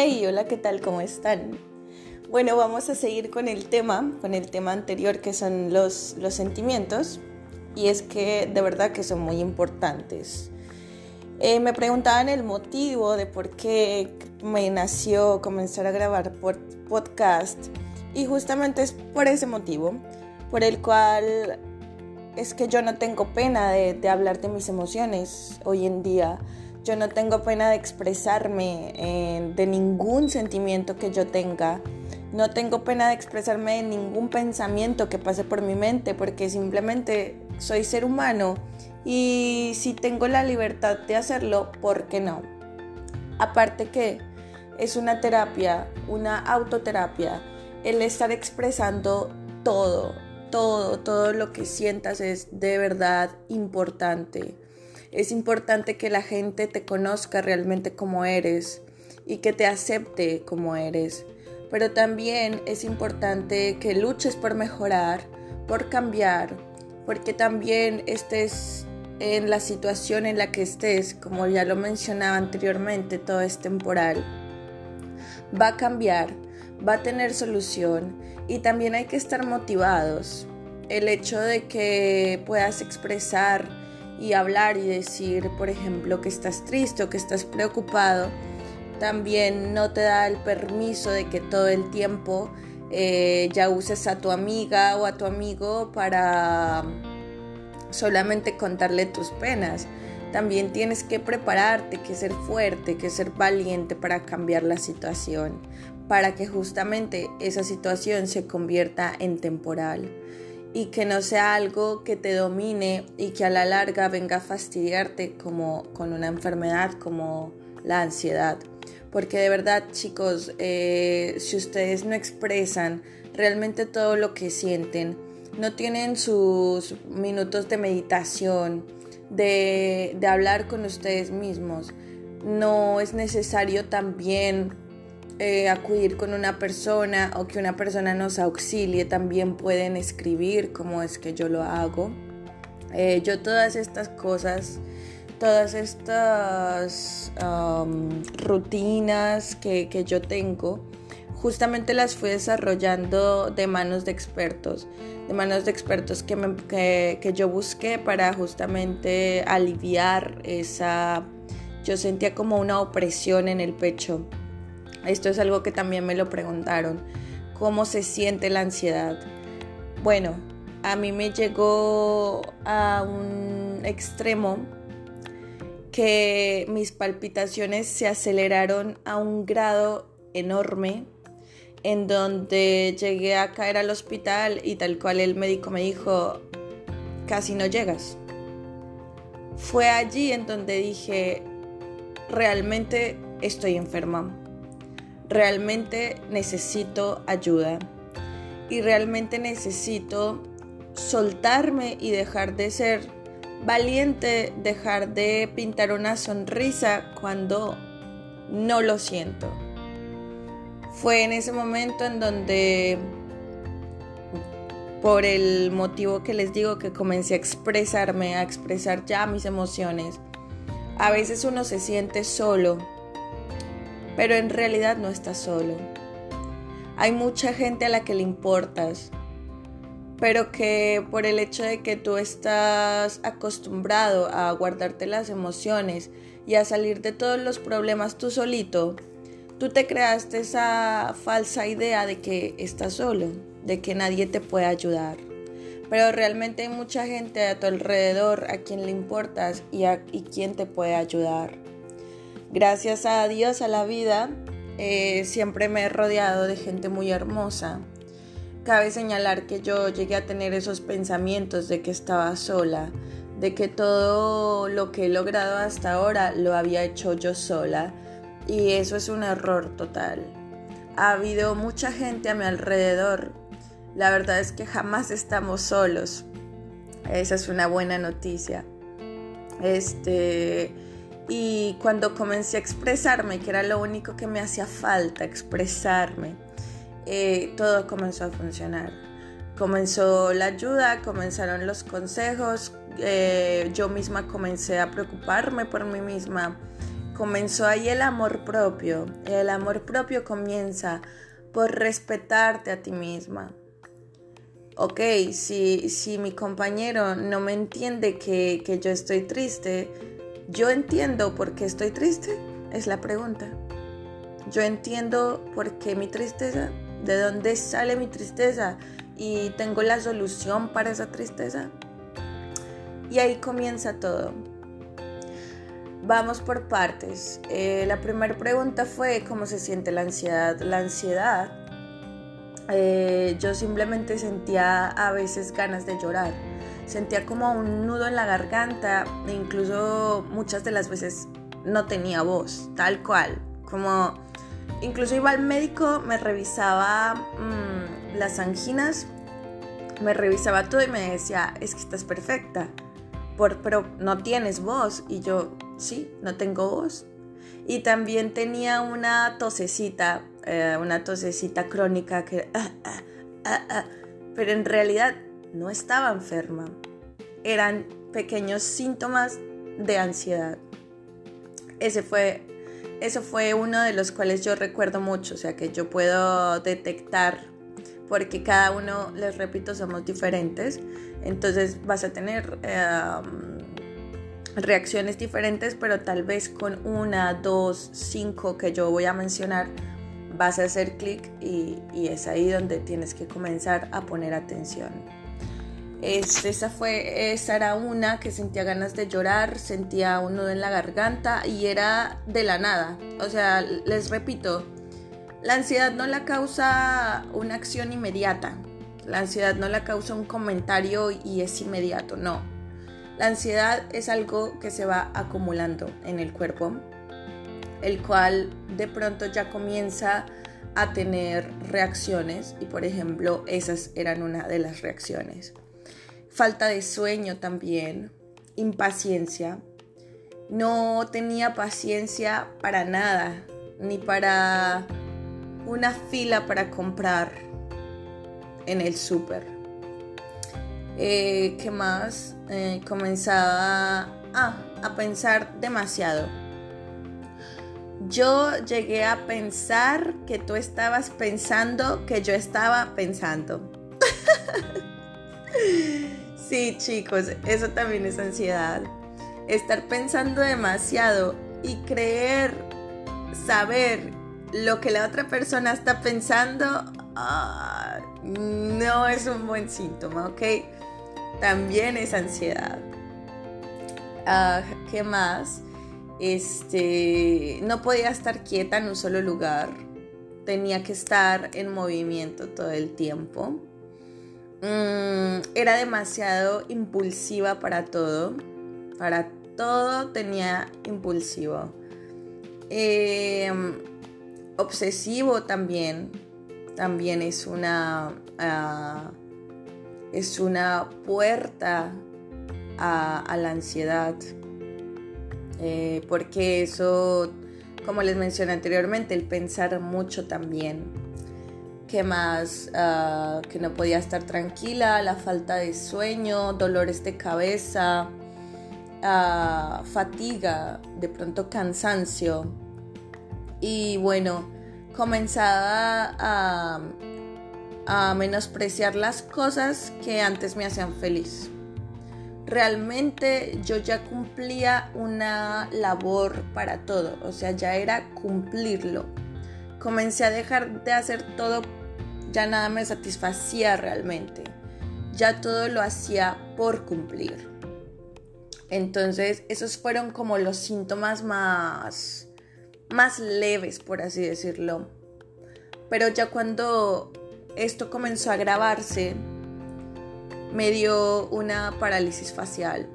Hey, hola, ¿qué tal? ¿Cómo están? Bueno, vamos a seguir con el tema, con el tema anterior que son los, los sentimientos. Y es que de verdad que son muy importantes. Eh, me preguntaban el motivo de por qué me nació comenzar a grabar podcast. Y justamente es por ese motivo, por el cual es que yo no tengo pena de, de hablar de mis emociones hoy en día yo no tengo pena de expresarme eh, de ningún sentimiento que yo tenga. No tengo pena de expresarme de ningún pensamiento que pase por mi mente porque simplemente soy ser humano y si tengo la libertad de hacerlo, ¿por qué no? Aparte que es una terapia, una autoterapia, el estar expresando todo, todo, todo lo que sientas es de verdad importante. Es importante que la gente te conozca realmente como eres y que te acepte como eres. Pero también es importante que luches por mejorar, por cambiar, porque también estés en la situación en la que estés, como ya lo mencionaba anteriormente, todo es temporal. Va a cambiar, va a tener solución y también hay que estar motivados. El hecho de que puedas expresar y hablar y decir, por ejemplo, que estás triste o que estás preocupado, también no te da el permiso de que todo el tiempo eh, ya uses a tu amiga o a tu amigo para solamente contarle tus penas. También tienes que prepararte, que ser fuerte, que ser valiente para cambiar la situación, para que justamente esa situación se convierta en temporal y que no sea algo que te domine y que a la larga venga a fastidiarte como con una enfermedad como la ansiedad. Porque de verdad chicos, eh, si ustedes no expresan realmente todo lo que sienten, no tienen sus minutos de meditación, de, de hablar con ustedes mismos, no es necesario también eh, acudir con una persona o que una persona nos auxilie, también pueden escribir como es que yo lo hago. Eh, yo todas estas cosas, todas estas rutinas que, yo tengo, justamente las fui desarrollando de manos de expertos, de manos de expertos que, que yo busqué para justamente aliviar esa, yo sentía como una opresión en el pecho esto es algo que también me lo preguntaron. ¿Cómo se siente la ansiedad? Bueno, a mí me llegó a un extremo que mis palpitaciones se aceleraron a un grado enorme en donde llegué a caer al hospital y tal cual el médico me dijo, casi no llegas. Fue allí en donde dije, realmente estoy enferma realmente necesito ayuda y realmente necesito soltarme y dejar de ser valiente, dejar de pintar una sonrisa cuando no lo siento. Fue en ese momento en donde, por el motivo que les digo, que comencé a expresarme, a expresar ya mis emociones. A veces uno se siente solo, pero en realidad no estás solo. Hay mucha gente a la que le importas, pero que por el hecho de que tú estás acostumbrado a guardarte las emociones y a salir de todos los problemas tú solito, tú te creaste esa falsa idea de que estás solo, de que nadie te puede ayudar. Pero realmente hay mucha gente a tu alrededor a quien le importas y, a, y quien te puede ayudar. Gracias a Dios, a la vida, eh, siempre me he rodeado de gente muy hermosa. Cabe señalar que yo llegué a tener esos pensamientos de que estaba sola, de que todo lo que he logrado hasta ahora lo había hecho yo sola y eso es un error total. Ha habido mucha gente a mi alrededor. La verdad es que jamás estamos solos. Esa es una buena noticia. Este, y cuando comencé a expresarme, que era lo único que me hacía falta, expresarme, eh, todo comenzó a funcionar. Comenzó la ayuda, comenzaron los consejos, eh, yo misma comencé a preocuparme por mí misma, comenzó ahí el amor propio. El amor propio comienza por respetarte a ti misma. Ok, si, si mi compañero no me entiende que, que yo estoy triste, yo entiendo por qué estoy triste, es la pregunta. Yo entiendo por qué mi tristeza, de dónde sale mi tristeza y tengo la solución para esa tristeza. Y ahí comienza todo. Vamos por partes. Eh, la primera pregunta fue cómo se siente la ansiedad. La ansiedad, eh, yo simplemente sentía a veces ganas de llorar. Sentía como un nudo en la garganta e incluso muchas de las veces no tenía voz, tal cual. Como incluso iba al médico, me revisaba mm, las anginas, me revisaba todo y me decía, es que estás perfecta, pero no tienes voz. Y yo, sí, no tengo voz. Y también tenía una tosecita, eh, una tosecita crónica que... Ah, ah, ah, pero en realidad no estaba enferma. Eran pequeños síntomas de ansiedad. Ese fue, eso fue uno de los cuales yo recuerdo mucho, o sea que yo puedo detectar, porque cada uno, les repito, somos diferentes, entonces vas a tener em, reacciones diferentes, pero tal vez con una, dos, cinco que yo voy a mencionar, vas a hacer clic y, y es ahí donde tienes que comenzar a poner atención. Este, esa, fue, esa era una que sentía ganas de llorar, sentía un nudo en la garganta y era de la nada. O sea, les repito, la ansiedad no la causa una acción inmediata. La ansiedad no la causa un comentario y es inmediato, no. La ansiedad es algo que se va acumulando en el cuerpo, el cual de pronto ya comienza a tener reacciones y por ejemplo esas eran una de las reacciones falta de sueño también, impaciencia. No tenía paciencia para nada, ni para una fila para comprar en el súper. Eh, ¿Qué más? Eh, comenzaba a pensar demasiado. Yo llegué a pensar que tú estabas pensando que yo estaba pensando. Sí, chicos, eso también es ansiedad. Estar pensando demasiado y creer, saber lo que la otra persona está pensando, ah, no es un buen síntoma, ¿ok? También es ansiedad. Ah, ¿Qué más? Este, no podía estar quieta en un solo lugar. Tenía que estar en movimiento todo el tiempo. Mm, era demasiado impulsiva para todo. Para todo tenía impulsivo. Em, obsesivo también. También es una. Ah, es una puerta a, la ansiedad. Eh, porque eso, como les mencioné anteriormente, el pensar mucho también ¿Qué más? Ah, que no podía estar tranquila, la falta de sueño, dolores de cabeza, ah, fatiga, de pronto cansancio. Y bueno, comenzaba a, a menospreciar las cosas que antes me hacían feliz. Realmente yo ya cumplía una labor para todo, o sea, ya era cumplirlo. Comencé a dejar de hacer todo ya nada me satisfacía realmente. Ya todo lo hacía por cumplir. Entonces, esos fueron como los síntomas más, más leves, por así decirlo. Pero ya cuando esto comenzó a agravarse, me dio una parálisis facial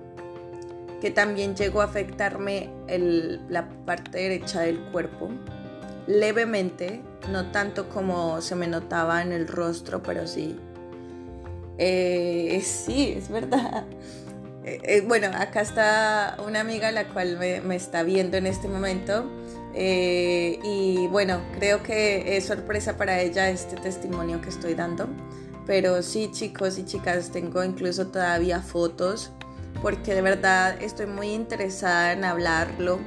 que también llegó a afectarme la parte derecha del cuerpo levemente, no tanto como se me notaba en el rostro, pero sí. Eh, sí, es verdad. Eh, eh, bueno, acá está una amiga la cual me, está viendo en este momento. y bueno, creo que es sorpresa para ella este testimonio que estoy dando. Pero sí, chicos y chicas, tengo incluso todavía fotos porque de verdad estoy muy interesada en hablarlo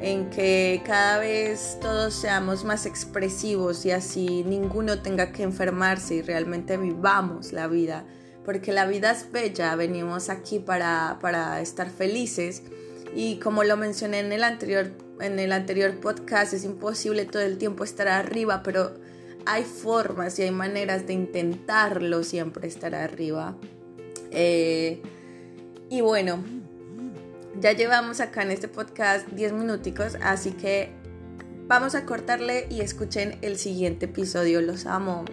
en que cada vez todos seamos más expresivos y así ninguno tenga que enfermarse y realmente vivamos la vida, porque la vida es bella, venimos aquí para, para estar felices y como lo mencioné en el anterior en el anterior podcast, es imposible todo el tiempo estar arriba, pero hay formas y hay maneras de intentarlo siempre estar arriba. Eh, y bueno, ya llevamos acá en este podcast 10 minuticos, así que vamos a cortarle y escuchen el siguiente episodio. Los amo.